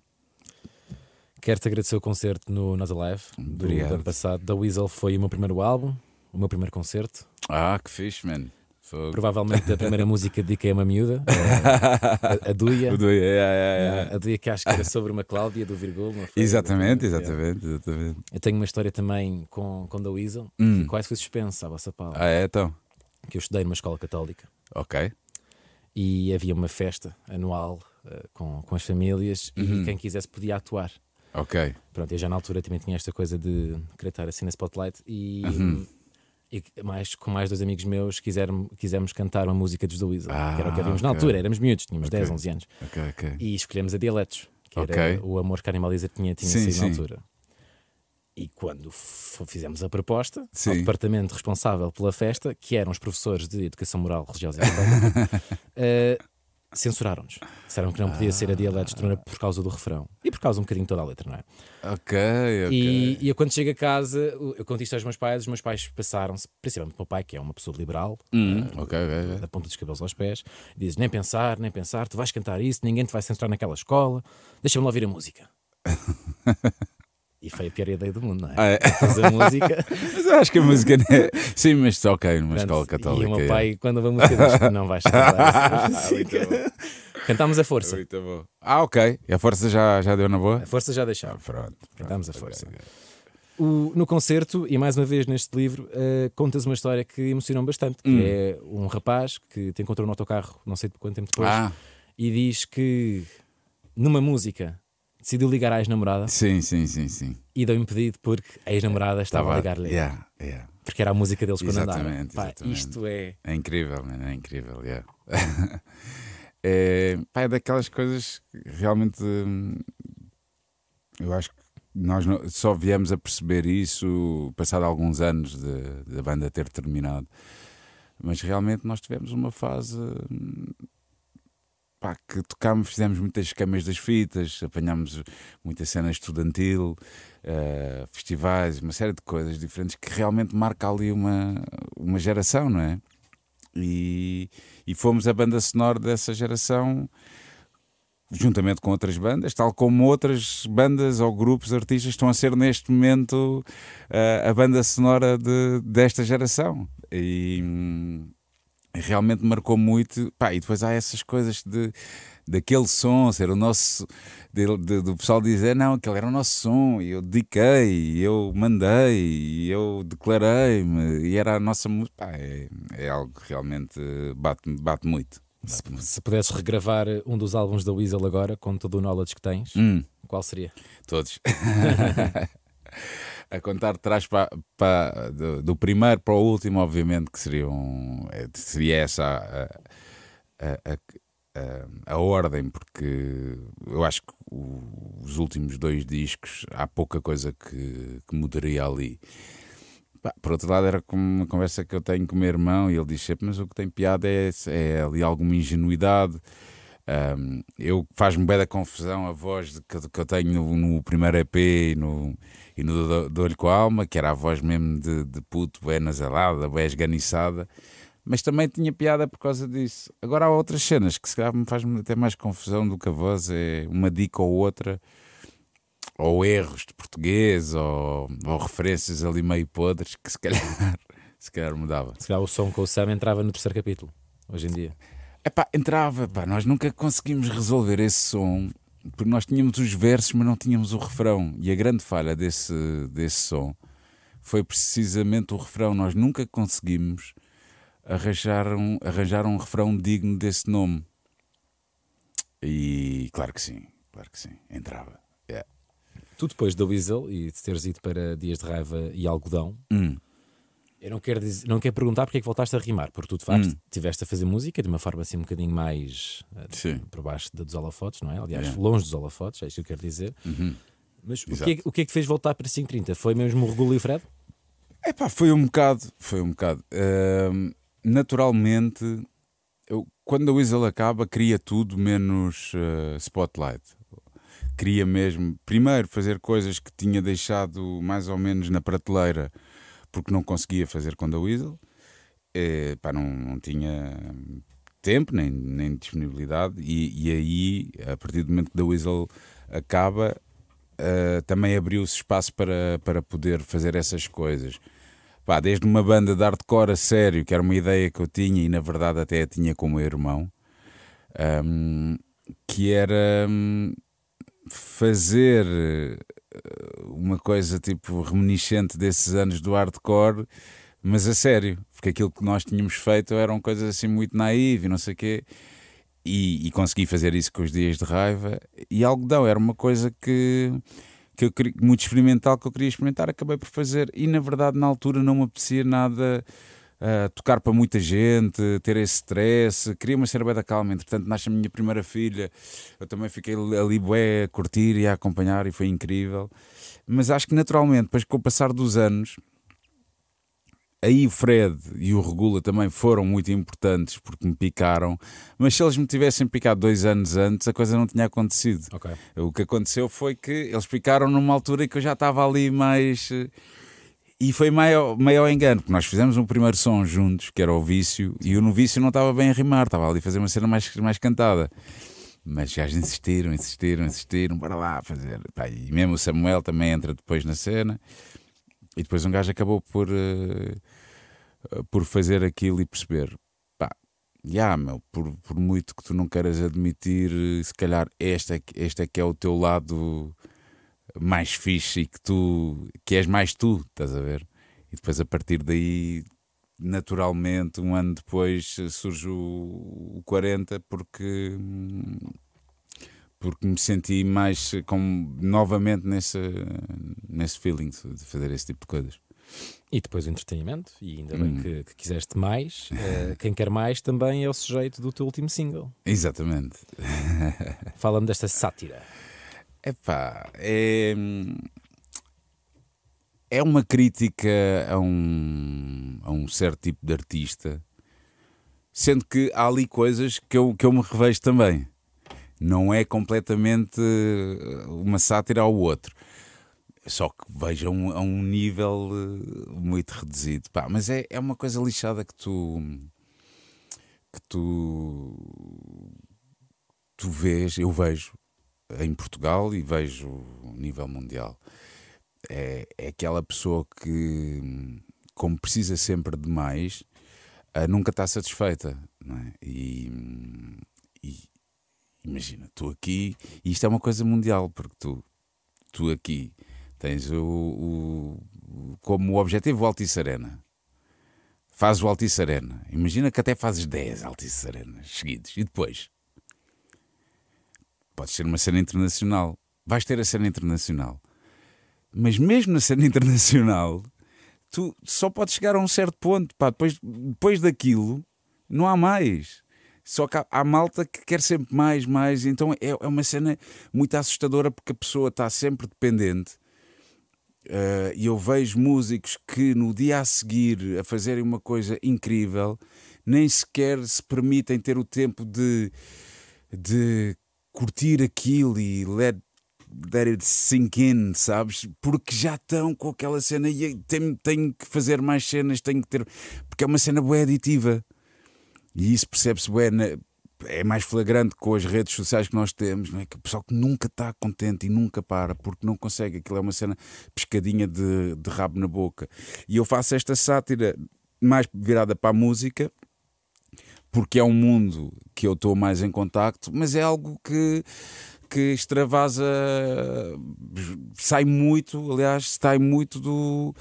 Quero-te agradecer o concerto no Not Alive do Obrigado. ano passado. Da Weasel foi o meu primeiro álbum, o meu primeiro concerto. Ah, que fixe, man. Provavelmente a primeira música dediquei a uma miúda, a, a, a Duia. Duia yeah, yeah, yeah. A Duia que acho que era sobre uma Cláudia do Virgul. Exatamente, exatamente, exatamente. Eu tenho uma história também com, com da Weasel, hum. que quase foi suspensa à vossa palavra. Ah, é, então? Que eu estudei numa escola católica. Ok e havia uma festa anual uh, com, com as famílias uhum. e quem quisesse podia atuar. Ok. Pronto, eu já na altura também tinha esta coisa de querer estar assim na spotlight e, uhum. E mais, com mais dois amigos meus quiser, quisemos cantar uma música dos The Weasel, ah, que era o que havíamos okay. na altura, éramos miúdos, tínhamos okay. 10, 11 anos. Okay. E escolhemos a Dialetos, que era o amor que a Animalizer tinha, tinha sim, sido na altura. E quando fizemos a proposta Sim. ao departamento responsável pela festa, que eram os professores de Educação Moral, Religiosa e uh, censuraram-nos. Disseram que não podia ser a dialetos de por causa do refrão. E por causa um bocadinho toda a letra, não é? Ok, ok. E, e eu quando chego a casa, eu conto isto aos meus pais, os meus pais passaram-se, principalmente o meu pai, que é uma pessoa liberal, hum, uh, okay, okay. da ponta dos cabelos aos pés, diz: nem pensar, nem pensar, tu vais cantar isso, ninguém te vai censurar naquela escola, deixa-me lá ouvir a música. E foi a pior ideia do mundo, não é? Ah, é. Fazer música. mas eu acho que a música. É... Sim, mas só ok numa escola católica. E o meu pai, é. quando a música, diz não vais cantar. Cantámos a força. Muito bom. Ah, ok. E a força já, já deu na boa? A força já deixou. Ah, pronto, Cantámos a força. Okay, okay. O, no concerto, e mais uma vez neste livro, uh, contas uma história que emocionou bastante. Que hum. é um rapaz que te encontrou no autocarro, não sei quanto tempo depois, ah. e diz que numa música decidiu ligar à ex-namorada. Sim, sim, sim, sim. E deu impedido porque a ex-namorada estava, a ligar-lhe. Yeah, yeah. Porque era a música deles quando exatamente. Pá, exatamente. isto é. É incrível, man, é incrível, yeah. é, pá, é daquelas coisas que realmente hum, eu acho que nós só viemos a perceber isso passado alguns anos da banda ter terminado. Mas realmente nós tivemos uma fase pá, que tocámos, fizemos muitas esquemas das fitas, apanhámos muita cena estudantil, uh, festivais, uma série de coisas diferentes que realmente marca ali uma, uma geração, não é? E, e fomos a banda sonora dessa geração juntamente com outras bandas, tal como outras bandas ou grupos artistas estão a ser neste momento uh, a banda sonora de, desta geração. E, realmente marcou muito. Pá, e depois há essas coisas de daquele som ser o nosso de, de, do pessoal dizer não, aquele era o nosso som e eu dediquei, e eu mandei, e eu declarei-me e era a nossa música. É, é, algo que realmente bate, bate muito. Se, se, pudesses regravar um dos álbuns da Weasel agora, com todo o knowledge que tens, hum. qual seria? Todos. a contar de trás para, para do, do, primeiro para o último, obviamente que seria, um, é, seria essa a, a, a, a, ordem, porque eu acho que os últimos dois discos há pouca coisa que, que mudaria ali. por outro lado, era como uma conversa que eu tenho com o meu irmão e ele diz sempre: Mas o que tem piada é, é ali alguma ingenuidade. Um, eu faz-me bem da confusão a voz que, que eu tenho no, no, primeiro EP e no, e no do, Olho com a Alma, que era a voz mesmo de, de puto, bem nasalada, bem esganiçada, mas também tinha piada por causa disso. Agora há outras cenas que se calhar me faz até mais confusão do que a voz, é uma dica ou outra, ou erros de português, ou, ou referências ali meio podres, que se calhar, se calhar mudava. Se calhar o som com o Sam entrava no terceiro capítulo, hoje em dia. Epá, entrava, pá, nós nunca conseguimos resolver esse som porque nós tínhamos os versos, mas não tínhamos o refrão. E a grande falha desse, desse som foi precisamente o refrão. Nós nunca conseguimos arranjar um, arranjar um refrão digno desse nome. E claro que sim, claro que sim, entrava. Yeah. Tu depois da Weasel e de teres ido para Dias de Raiva e Algodão, hum. Eu não quero, dizer, não quero perguntar porque é que voltaste a rimar, porque tu de facto hum. estiveste a fazer música de uma forma assim um bocadinho mais uh, por baixo dos holofotes, não é? Aliás, yeah. longe dos holofotes, é isso que eu quero dizer. Uhum. Mas o que, é, o que, é, que fez voltar para 530? Foi mesmo o Regulo e o Fred? É pá, foi um bocado, foi um bocado. Uh, naturalmente, eu, quando a Weasel acaba, cria tudo menos uh, spotlight. Queria mesmo, primeiro, fazer coisas que tinha deixado mais ou menos na prateleira porque não conseguia fazer com a Weasel, é, pá, não, não tinha tempo nem, nem disponibilidade, e, e aí, a partir do momento que a Weasel acaba, uh, também abriu-se espaço para, para poder fazer essas coisas. Pá, desde uma banda de hardcore a sério, que era uma ideia que eu tinha e na verdade até a tinha com o meu irmão, um, que era um, fazer uma coisa tipo reminiscente desses anos do hardcore, mas a sério, porque aquilo que nós tínhamos feito eram coisas assim muito naive e não sei o quê. E, e, consegui fazer isso com os dias de raiva. E algodão era uma coisa que, que eu queria, muito experimental que eu queria experimentar, acabei por fazer. E na verdade, na altura, não me apetecia nada uh, tocar para muita gente, ter esse stress, queria uma cena da calma. Entretanto, nasce a minha primeira filha, eu também fiquei ali bué a curtir e a acompanhar e foi incrível. Mas acho que naturalmente, depois com o passar dos anos, aí o Fred e o Regula também foram muito importantes porque me picaram, mas se eles me tivessem picado dois anos antes, a coisa não tinha acontecido. Okay. O que aconteceu foi que eles picaram numa altura em que eu já estava ali mais e foi meio, meio engano, porque nós fizemos um primeiro som juntos, que era o vício, e o no vício não estava bem a rimar, estava ali a fazer uma cena mais, mais cantada. Mas já insistiram, insistiram, insistiram, para lá fazer. E mesmo o Samuel também entra depois na cena. E depois um gajo acabou por, uh, por fazer aquilo e perceber: pá, já, meu, por, por muito que tu não queiras admitir, se calhar este é, este é que é o teu lado mais fixe e que tu que és mais tu, estás a ver? E depois a partir daí, naturalmente, um ano depois surge o, o 40 porque porque me senti mais como novamente nesse, nesse feeling de fazer esse tipo de coisas. E depois o entretenimento, e ainda bem hum. que, que, quiseste mais. Uh, quem quer mais também é o sujeito do teu último single. Exatamente. Fala-me desta sátira. Epá, é, é uma crítica a um, a um certo tipo de artista, sendo que há ali coisas que eu, que eu me revejo também. Não é completamente uma sátira ao outro. Só que vejam a um nível eh, muito reduzido. Pá, mas é, é uma coisa lixada que tu. que tu. tu vês, eu vejo em Portugal e vejo nível mundial. É, é aquela pessoa que, como precisa sempre de mais, uh, nunca está satisfeita. É? e, e imagina, tu aqui, e isto é uma coisa mundial, porque tu, tu aqui Tens o, o como objetivo o Altice Arena. Fazes o Altice Arena. Imagina que até fazes 10 Altice Arenas seguidos. E depois? Podes ter uma cena internacional. Vais ter a cena internacional. Mas mesmo na cena internacional, tu só podes chegar a um certo ponto. Pá, depois, depois daquilo, não há mais. Só que há, há, malta que quer sempre mais, mais. Então é, é uma cena muito assustadora porque a pessoa está sempre dependente Uh, e eu vejo músicos que no dia a seguir a fazerem uma coisa incrível nem sequer se permitem ter o tempo de, de curtir aquilo e let, let it sink in, sabes? Porque já estão com aquela cena e tenho, tenho que fazer mais cenas, tenho que ter. Porque é uma cena boa aditiva. E isso percebe-se bem é mais flagrante com as redes sociais que nós temos, não é? que o pessoal que nunca está contente e nunca para, porque não consegue, aquilo é uma cena pescadinha de, de rabo na boca. E eu faço esta sátira mais virada para a música, porque é um mundo que eu estou mais em contacto, mas é algo que que extravasa, sai muito, aliás, sai muito do,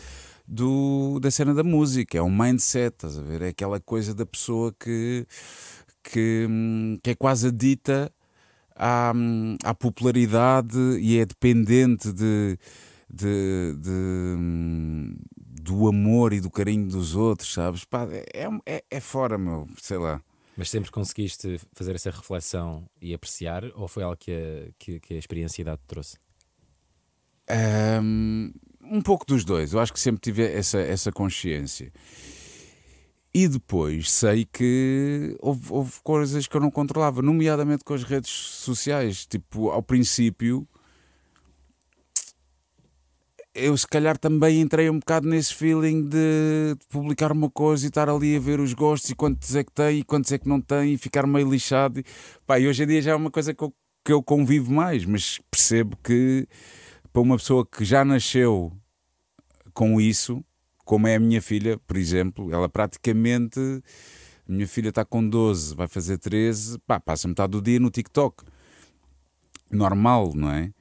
do, da cena da música. É um mindset, estás a ver? É aquela coisa da pessoa que que, hum, que é quase adita à, à popularidade e é dependente de, de, de, hum, do amor e do carinho dos outros, sabes? Pá, é, é, é fora, meu, sei lá. Mas sempre conseguiste fazer essa reflexão e apreciar, ou foi algo que a, que, que a experiência te trouxe? Um, um pouco dos dois. Eu acho que sempre tive essa, essa consciência. E depois sei que houve, houve, coisas que eu não controlava, nomeadamente com as redes sociais. Tipo, ao princípio, eu se calhar também entrei um bocado nesse feeling de, publicar uma coisa e estar ali a ver os gostos e quantos é que tem e quantos é que não tem e ficar meio lixado. Pá, e hoje em dia já é uma coisa que eu, que eu convivo mais, mas percebo que para uma pessoa que já nasceu com isso como é a minha filha, por exemplo, ela praticamente. Minha filha está com 12, vai fazer 13, pá, passa metade do dia no TikTok. Normal, não é?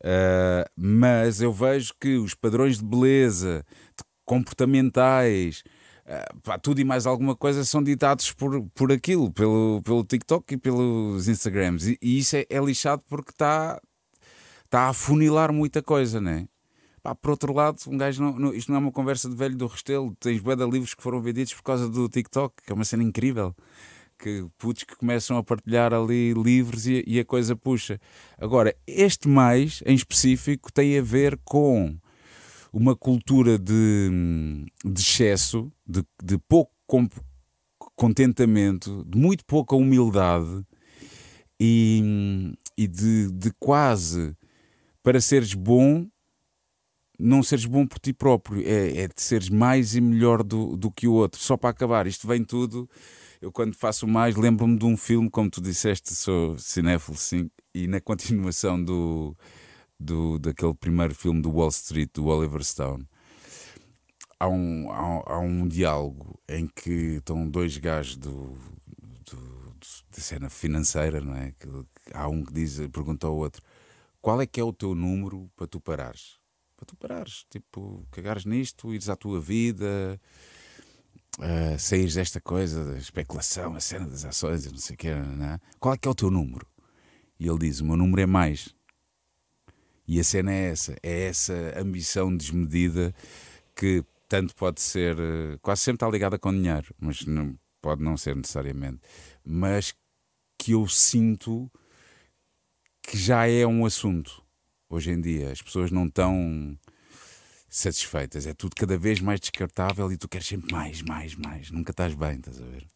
Uh, mas eu vejo que os padrões de beleza, de comportamentais, uh, pá, tudo e mais alguma coisa são ditados por, por aquilo, pelo, pelo TikTok e pelos Instagrams. E, e isso é, é lixado porque está tá a afunilar muita coisa, não é? Pá, por outro lado, um gajo não, não, isto não é uma conversa de velho do Restelo. Tens bué livros que foram vendidos por causa do TikTok, que é uma cena incrível. Que putos que começam a partilhar ali livros e, e a coisa puxa. Agora, este mais em específico tem a ver com uma cultura de, de excesso, de, de pouco contentamento, de muito pouca humildade e, e de, de quase para seres bom não seres bom por ti próprio, é, é de seres mais e melhor do, do que o outro. Só para acabar, isto vem tudo. Eu, quando faço mais, lembro-me de um filme, como tu disseste, sou cinéfilo, sim, e na continuação do, do, daquele primeiro filme do Wall Street, do Oliver Stone, há um, há, há um diálogo em que estão dois gajos do, do, da cena financeira, não é? Que, há um que diz, pergunta ao outro: qual é que é o teu número para tu parares? para tu parares, tipo, cagares nisto, ires à tua vida, uh, saís desta coisa da especulação, a cena das ações não sei o que, não é? qual é que é o teu número? E ele diz: O meu número é mais. E a cena é essa, é essa ambição desmedida que tanto pode ser, eh, quase sempre está ligada com dinheiro, mas não, pode não ser necessariamente, mas que eu sinto que já é um assunto hoje em dia. As pessoas não estão satisfeitas. É tudo cada vez mais descartável e tu queres sempre mais, mais, mais. Nunca estás bem, estás a ver?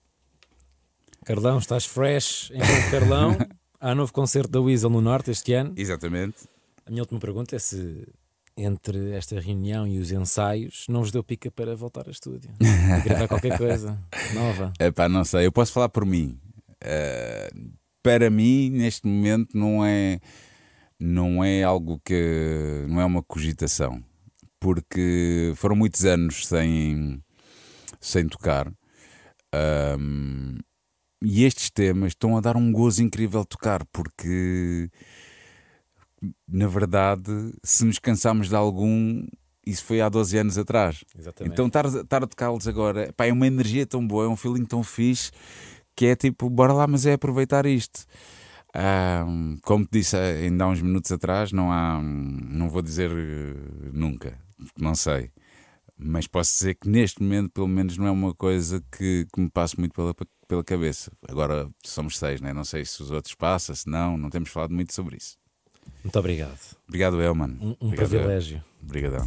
Carlão, estás fresh em Carlão. Há novo concerto da Weasel no Norte este ano. Exatamente. A minha última pergunta é se entre esta reunião e os ensaios não vos deu pica para voltar a estúdio. Gravar qualquer coisa nova. É pá, não sei. Eu posso falar por mim. Uh, para mim, neste momento, não é, não é algo que. não é uma cogitação. Porque foram muitos anos sem, sem tocar. Um, e estes temas estão a dar um gozo incrível tocar, porque na verdade, se nos cansamos de algum, isso foi há 12 anos atrás. Exatamente. Então estar, estar a tocá-los agora pá, é uma energia tão boa, é um feeling tão fixe que é tipo, bora lá, mas é aproveitar isto. como te disse ainda há uns minutos atrás, não há, não vou dizer eh, nunca, não sei, mas posso dizer que neste momento, pelo menos, não é uma coisa que, que me passe muito pela, pela cabeça. Agora somos seis, né? não sei se os outros passam, se não, não temos falado muito sobre isso. Muito obrigado. Obrigado, Elman. Um, um obrigado, privilégio. Obrigadão.